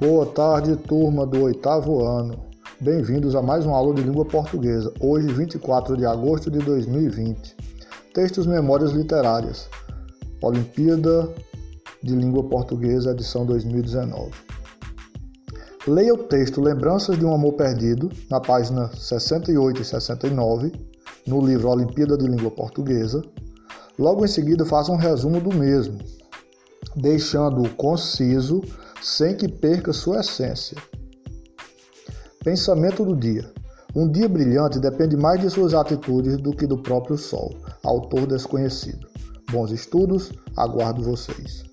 Boa tarde, turma do oitavo ano. Bem-vindos a mais uma aula de língua portuguesa, hoje 24 de agosto de 2020. Textos Memórias Literárias, Olimpíada de Língua Portuguesa, edição 2019. Leia o texto Lembranças de um Amor Perdido, na página 68 e 69, no livro Olimpíada de Língua Portuguesa. Logo em seguida, faça um resumo do mesmo, deixando-o conciso sem que perca sua essência. Pensamento do dia. Um dia brilhante depende mais de suas atitudes do que do próprio sol. Autor desconhecido. Bons estudos, aguardo vocês.